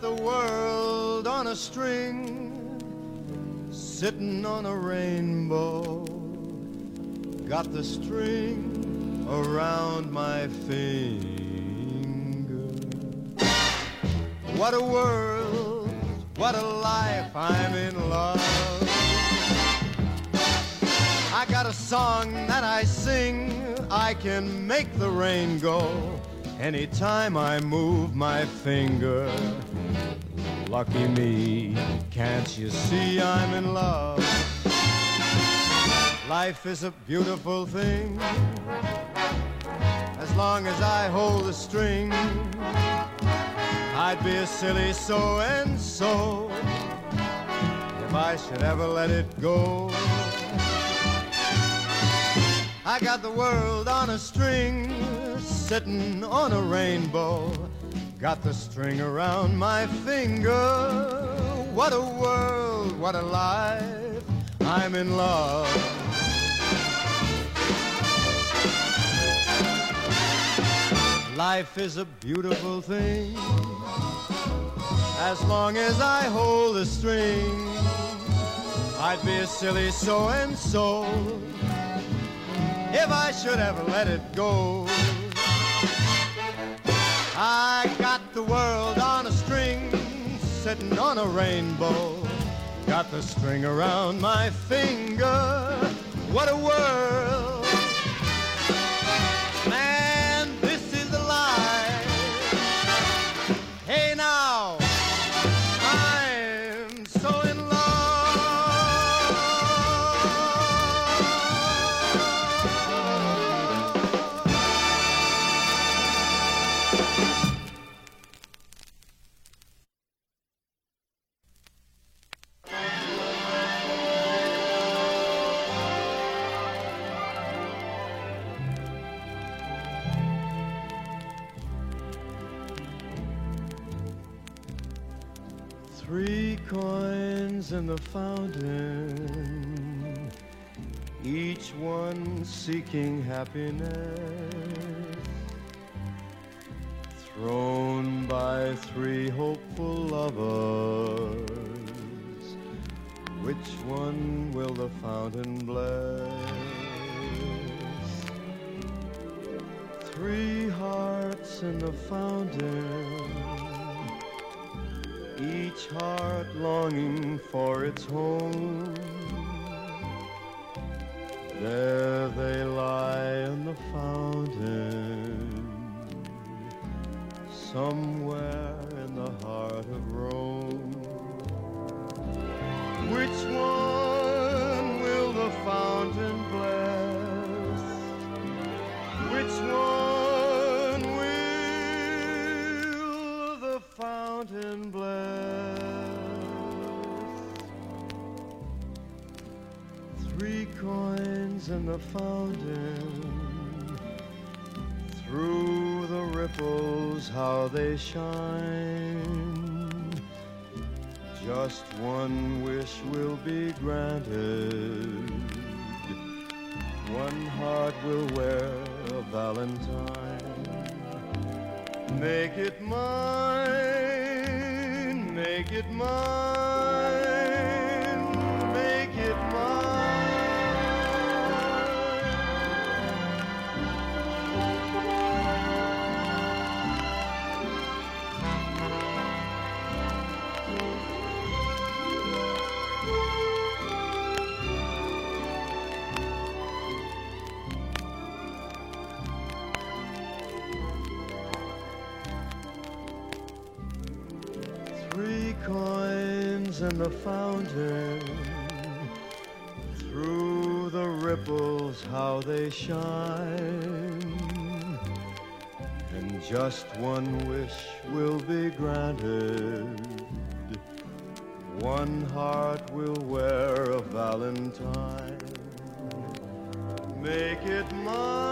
the world on a string, sitting on a rainbow. Got the string around my finger. What a world, what a life, I'm in love. I got a song that I sing, I can make the rain go anytime I move my finger. Lucky me, can't you see I'm in love? Life is a beautiful thing as long as I hold the string. I'd be a silly so and so if I should ever let it go. I got the world on a string, sitting on a rainbow. Got the string around my finger. What a world, what a life. I'm in love. Life is a beautiful thing as long as I hold the string. I'd be a silly so and so if I should ever let it go. I got the world on a string, sitting on a rainbow. Got the string around my finger. What a world! Happiness. Thrown by three hopeful lovers, which one will the fountain bless? Three hearts in the fountain each heart longing for its home. Three coins in the fountain, through the ripples how they shine. Just one wish will be granted. One heart will wear a valentine. Make it mine, make it mine, through the ripples how they shine. And just one wish will be granted. One heart will wear a valentine. Make it mine,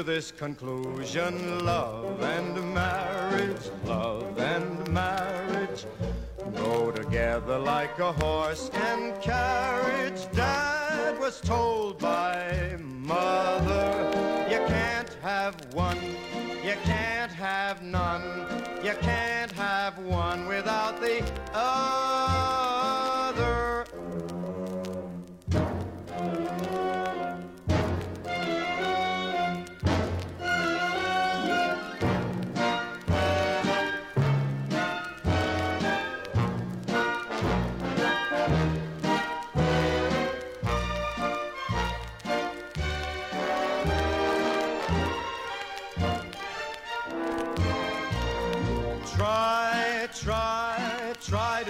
to this conclusion. Love and marriage, love and marriage go together like a horse and carriage. Dad was told by mother, you can't have one, you can't have none, you can't have one without the other.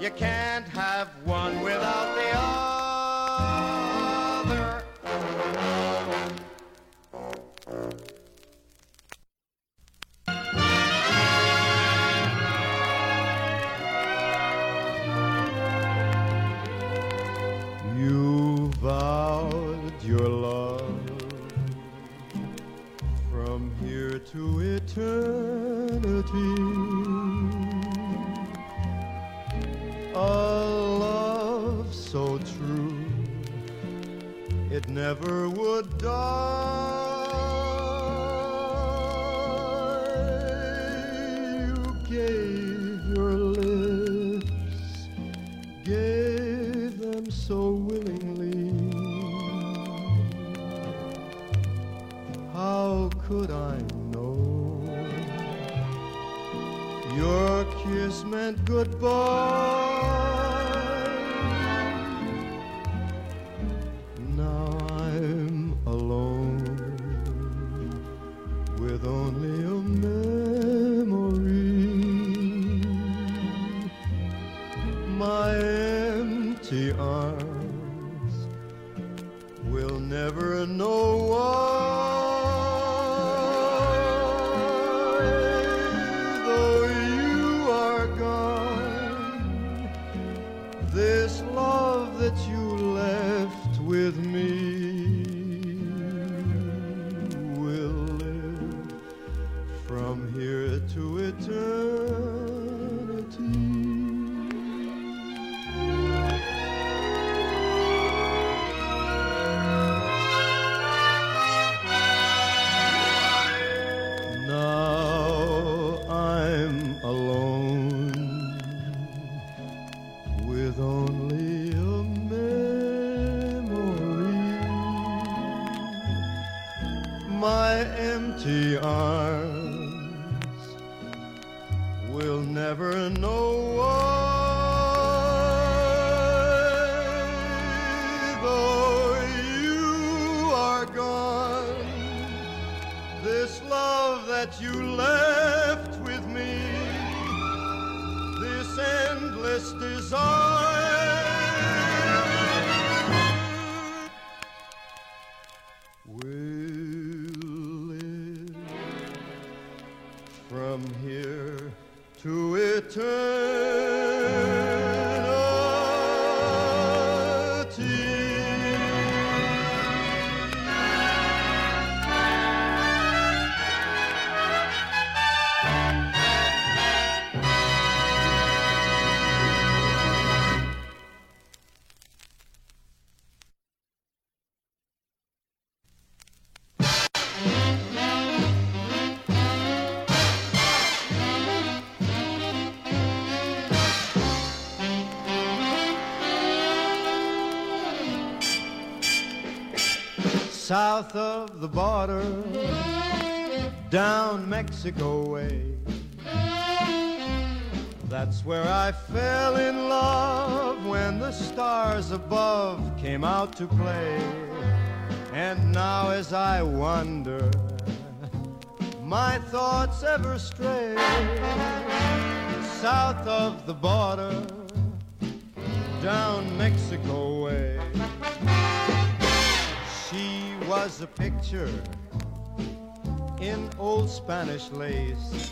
You can't have one without the other. You vowed your love from here to eternity. Never would die. You gave this love that you left with me, this endless desire, will live from here to eternity. The border, down Mexico way. That's where I fell in love when the stars above came out to play. And now as I wonder, my thoughts ever stray south of the border, down Mexico way. Was a picture in old Spanish lace.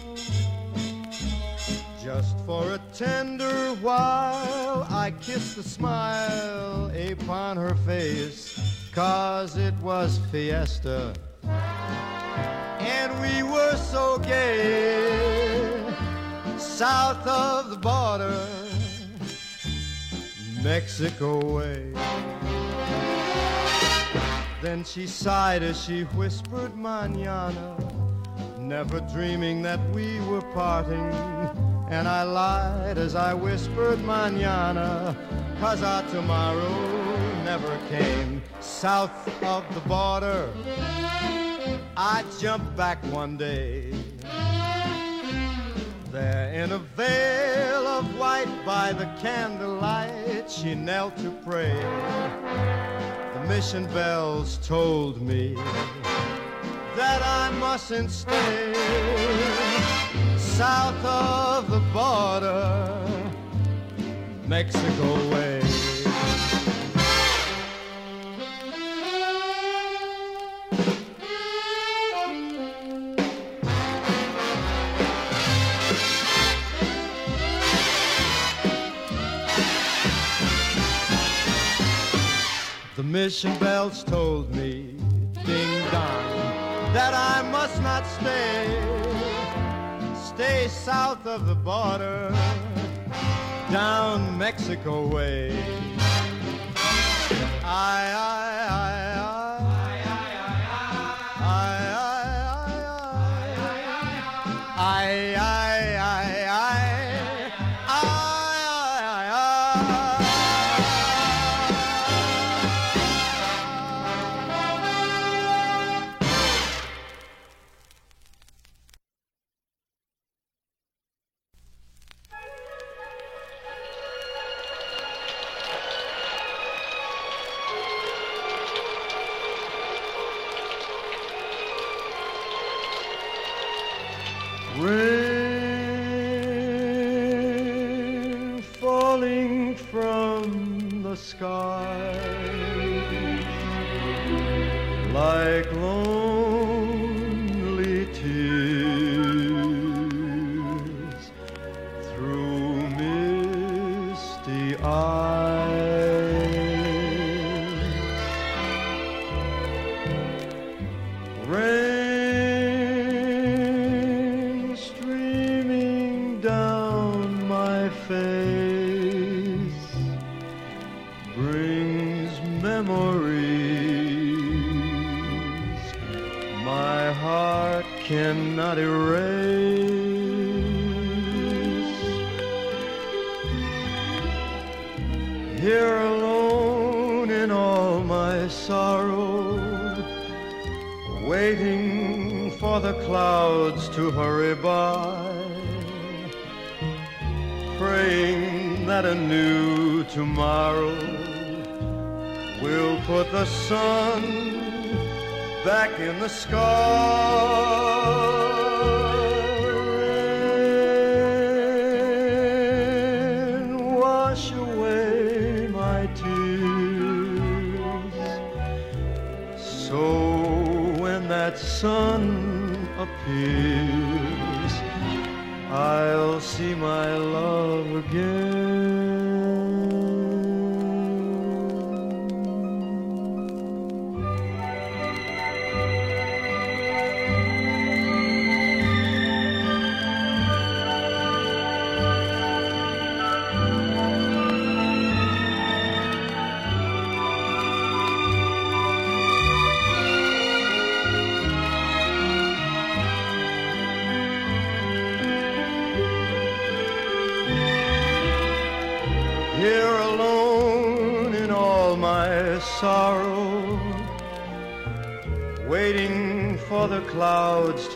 Just for a tender while, I kissed the smile upon her face, cause it was fiesta. And we were so gay, south of the border, Mexico way. Then she sighed as she whispered manana, never dreaming that we were parting. And I lied as I whispered manana, cause our tomorrow never came. South of the border, I jumped back one day. There in a veil of white by the candlelight, she knelt to pray mission bells told me that I mustn't stay south of the border, Mexico way. Mission bells told me, ding dong, that I must not stay. Stay south of the border, down Mexico way. I, I,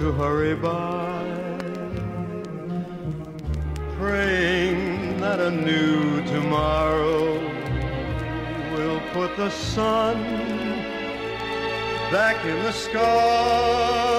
to hurry by, praying that a new tomorrow will put the sun back in the sky.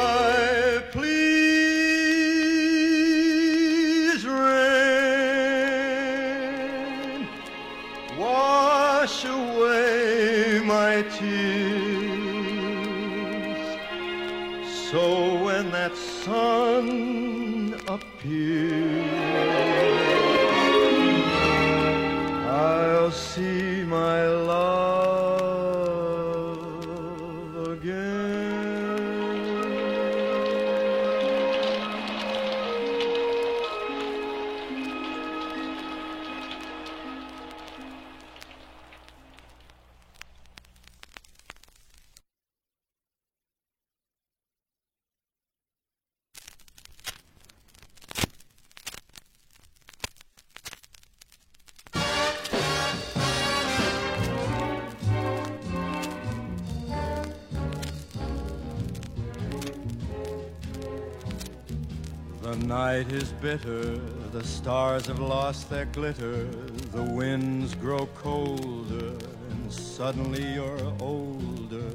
Night is bitter, the stars have lost their glitter, the winds grow colder, and suddenly you're older.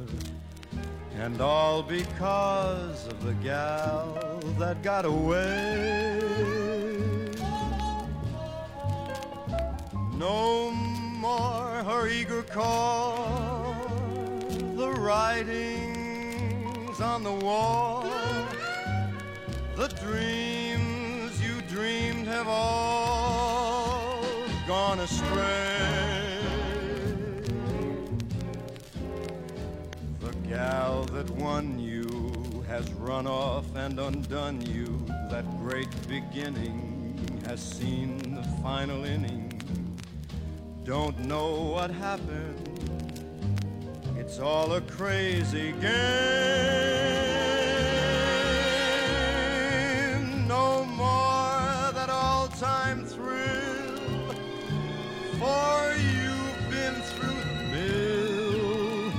And all because of the gal that got away. No more her eager call, the writings on the wall. Run off and undone you. That great beginning has seen the final inning. Don't know what happened. It's all a crazy game. No more that all-time thrill. For you've been through the mill,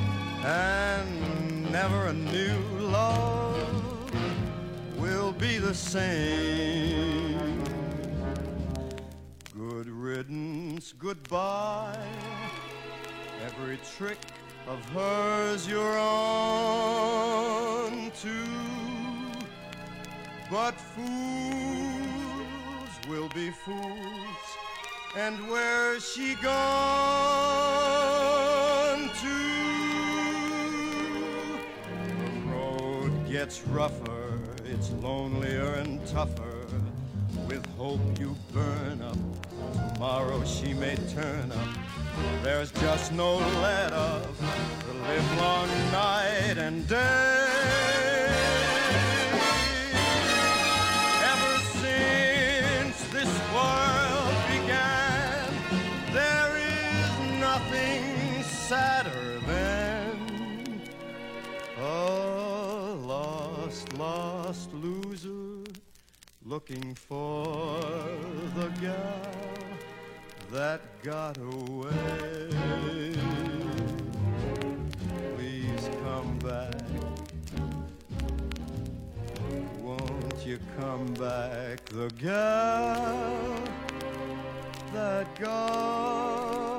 and never a new love be the same. Good riddance, goodbye. Every trick of hers you're on to. But fools will be fools. And where's she gone to? The road gets rougher, it's lonelier and tougher. With hope you burn up, tomorrow she may turn up. There's just no let up, the livelong night and day. Looking for the gal that got away. Please come back. Won't you come back? The gal that got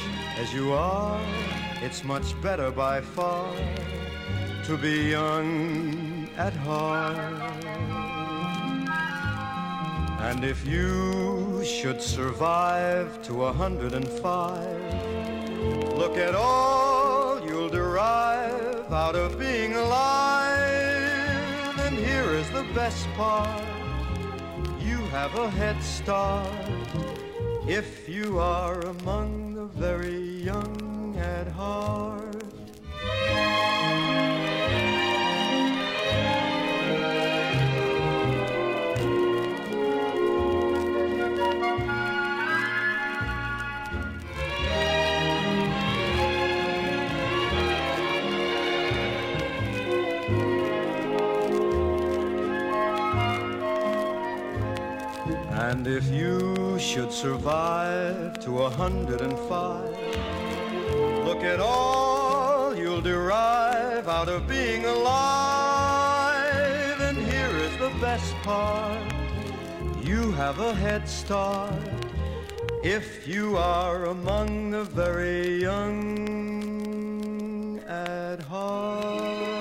as you are, it's much better by far to be young at heart. And if you should survive to a hundred and five, look at all you'll derive out of being alive. And here is the best part you have a head start if you are among the very young at heart. And if you should survive to a hundred and five, look at all you'll derive out of being alive. And here is the best part you have a head start if you are among the very young at heart.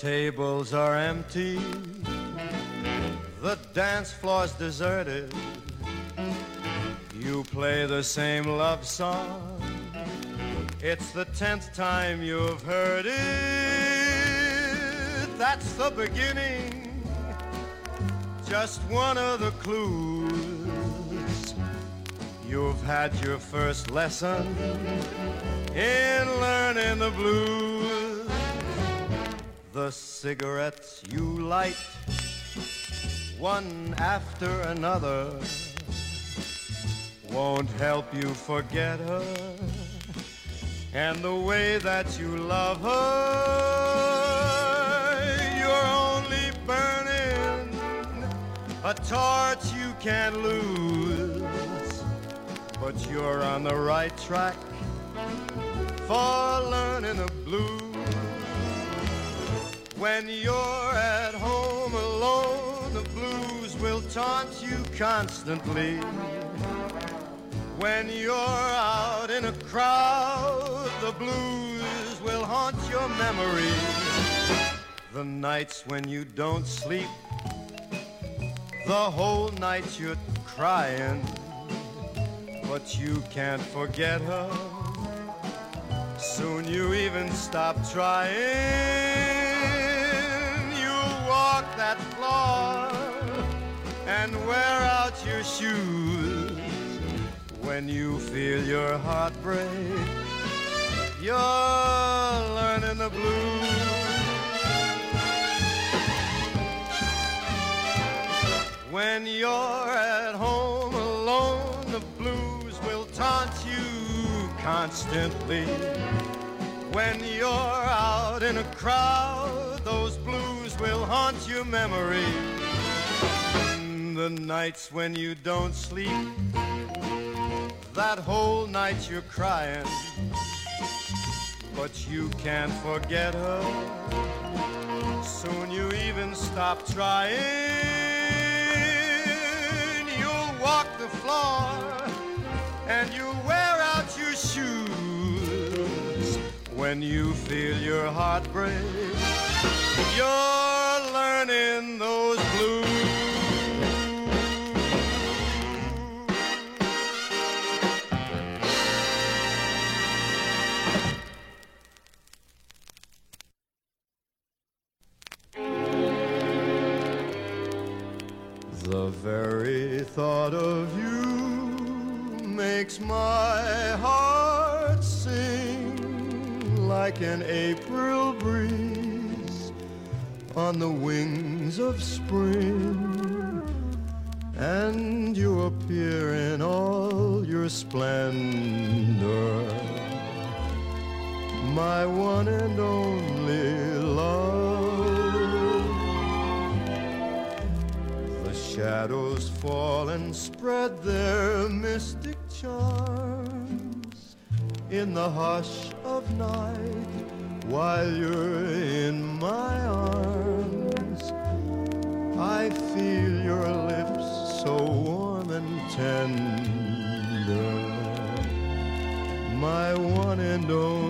Tables are empty, the dance floor's deserted. You play the same love song, it's the tenth time you've heard it. That's the beginning, just one of the clues. You've had your first lesson in learning the blues. The cigarettes you light, one after another, won't help you forget her. And the way that you love her, you're only burning a torch you can't lose. But you're on the right track for learning the blues. When you're at home alone, the blues will taunt you constantly. When you're out in a crowd, the blues will haunt your memory. The nights when you don't sleep, the whole night you're crying, but you can't forget her. Soon you even stop trying. Walk that floor and wear out your shoes. When you feel your heart break, you're learning the blues. When you're at home alone, the blues will taunt you constantly. When you're out in a crowd, those will haunt your memory. The nights when you don't sleep, that whole night you're crying, but you can't forget her. Soon you even stop trying. You'll walk the floor and you'll wear out your shoes when you feel your heart break. You're burning those blues. The very thought of you makes my heart sing like an April breeze on the wings of spring. And you appear in all your splendor, my one and only love. The shadows fall and spread their mystic charms in the hush of night while you're in my arms. I feel your lips so warm and tender, my one and only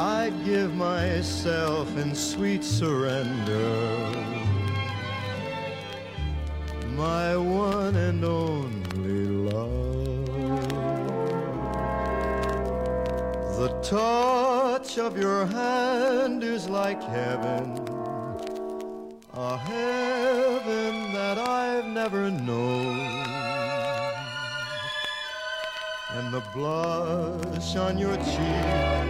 I'd give myself in sweet surrender. My one and only love. The touch of your hand is like heaven, a heaven that I've never known. And the blush on your cheek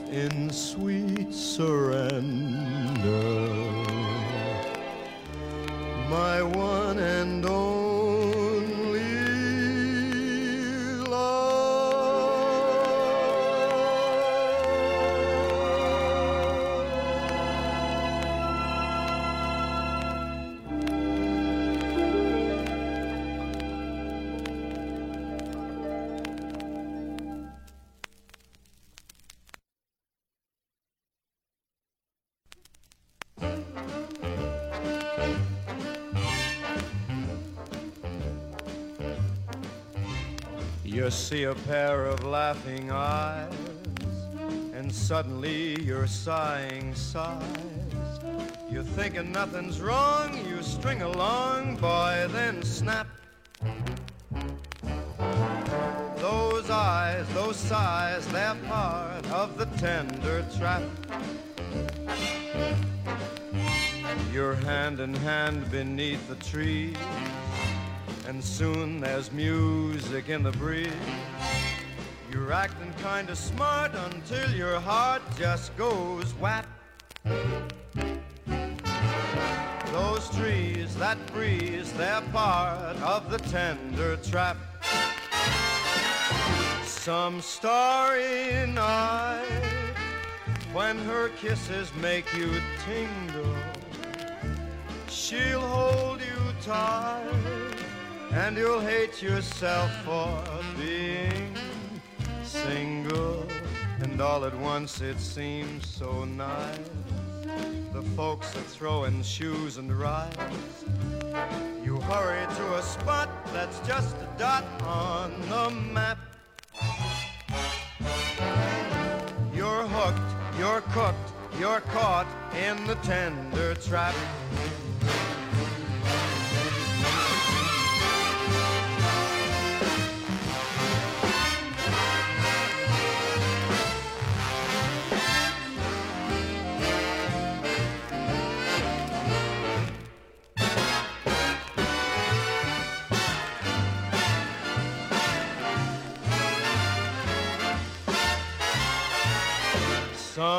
in sweet surrender. My one and only see a pair of laughing eyes, and suddenly you're sighing sighs. You're thinking nothing's wrong, you string along, boy, then snap. Those eyes, those sighs, they're part of the tender trap. You're hand in hand beneath the trees and soon there's music in the breeze. You're acting kinda smart until your heart just goes whap. Those trees, that breeze, they're part of the tender trap. Some starry night when her kisses make you tingle, she'll hold you tight and you'll hate yourself for being single. And all at once it seems so nice. The folks are throwing shoes and rides. You hurry to a spot that's just a dot on the map. You're hooked, you're cooked, you're caught in the tender trap.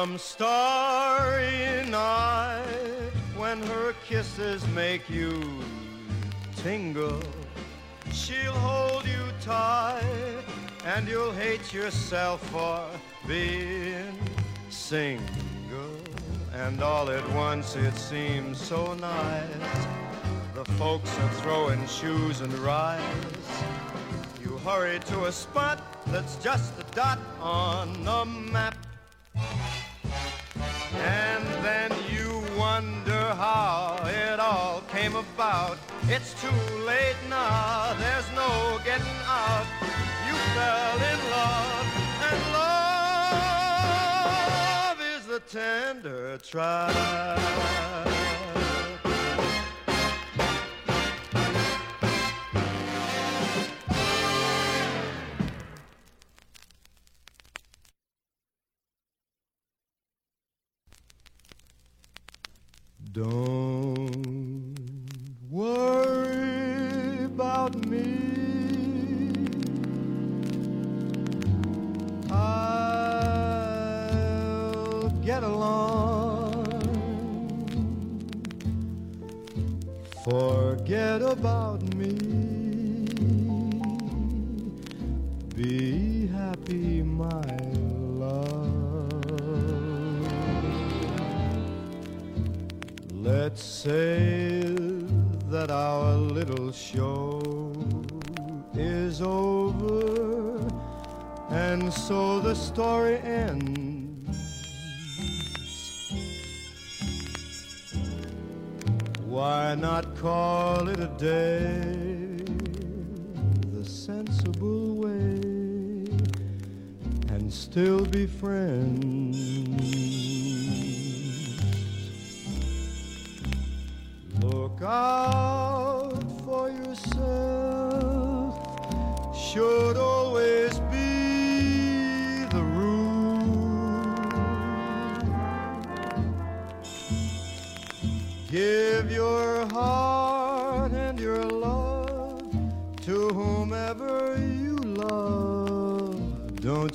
Some starry night when her kisses make you tingle, she'll hold you tight and you'll hate yourself for being single. And all at once it seems so nice. The folks are throwing shoes and rice. You hurry to a spot that's just a dot on the map. And then you wonder how it all came about. It's too late now, there's no getting out. You fell in love, and love is the tender trial.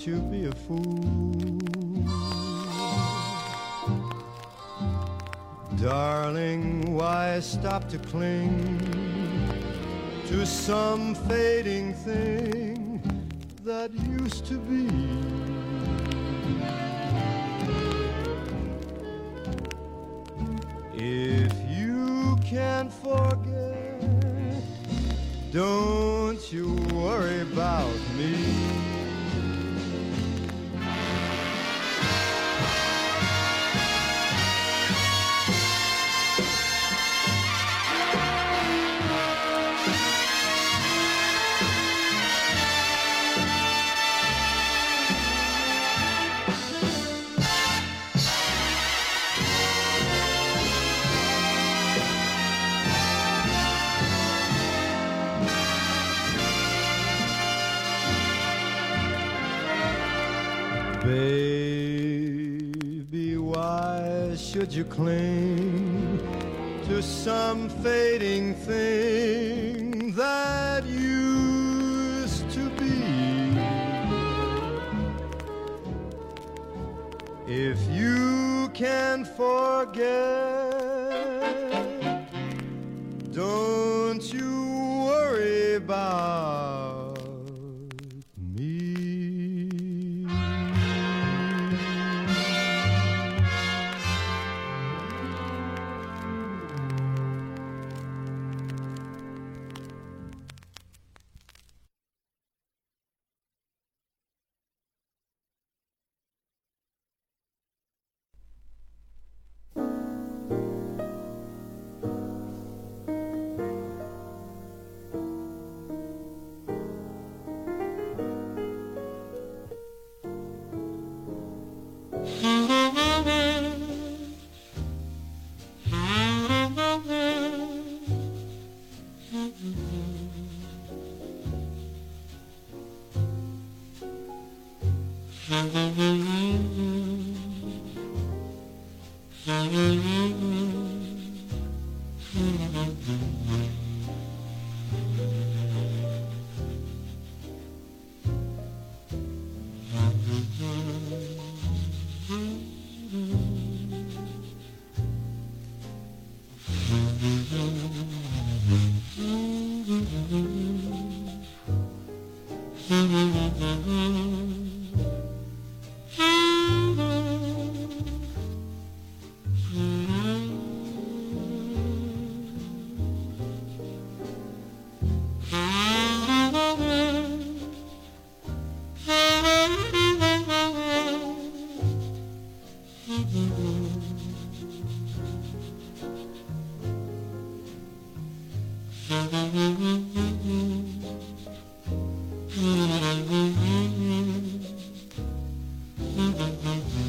You be a fool. Darling, why stop to cling to some fading thing that used to be? Mm-hmm.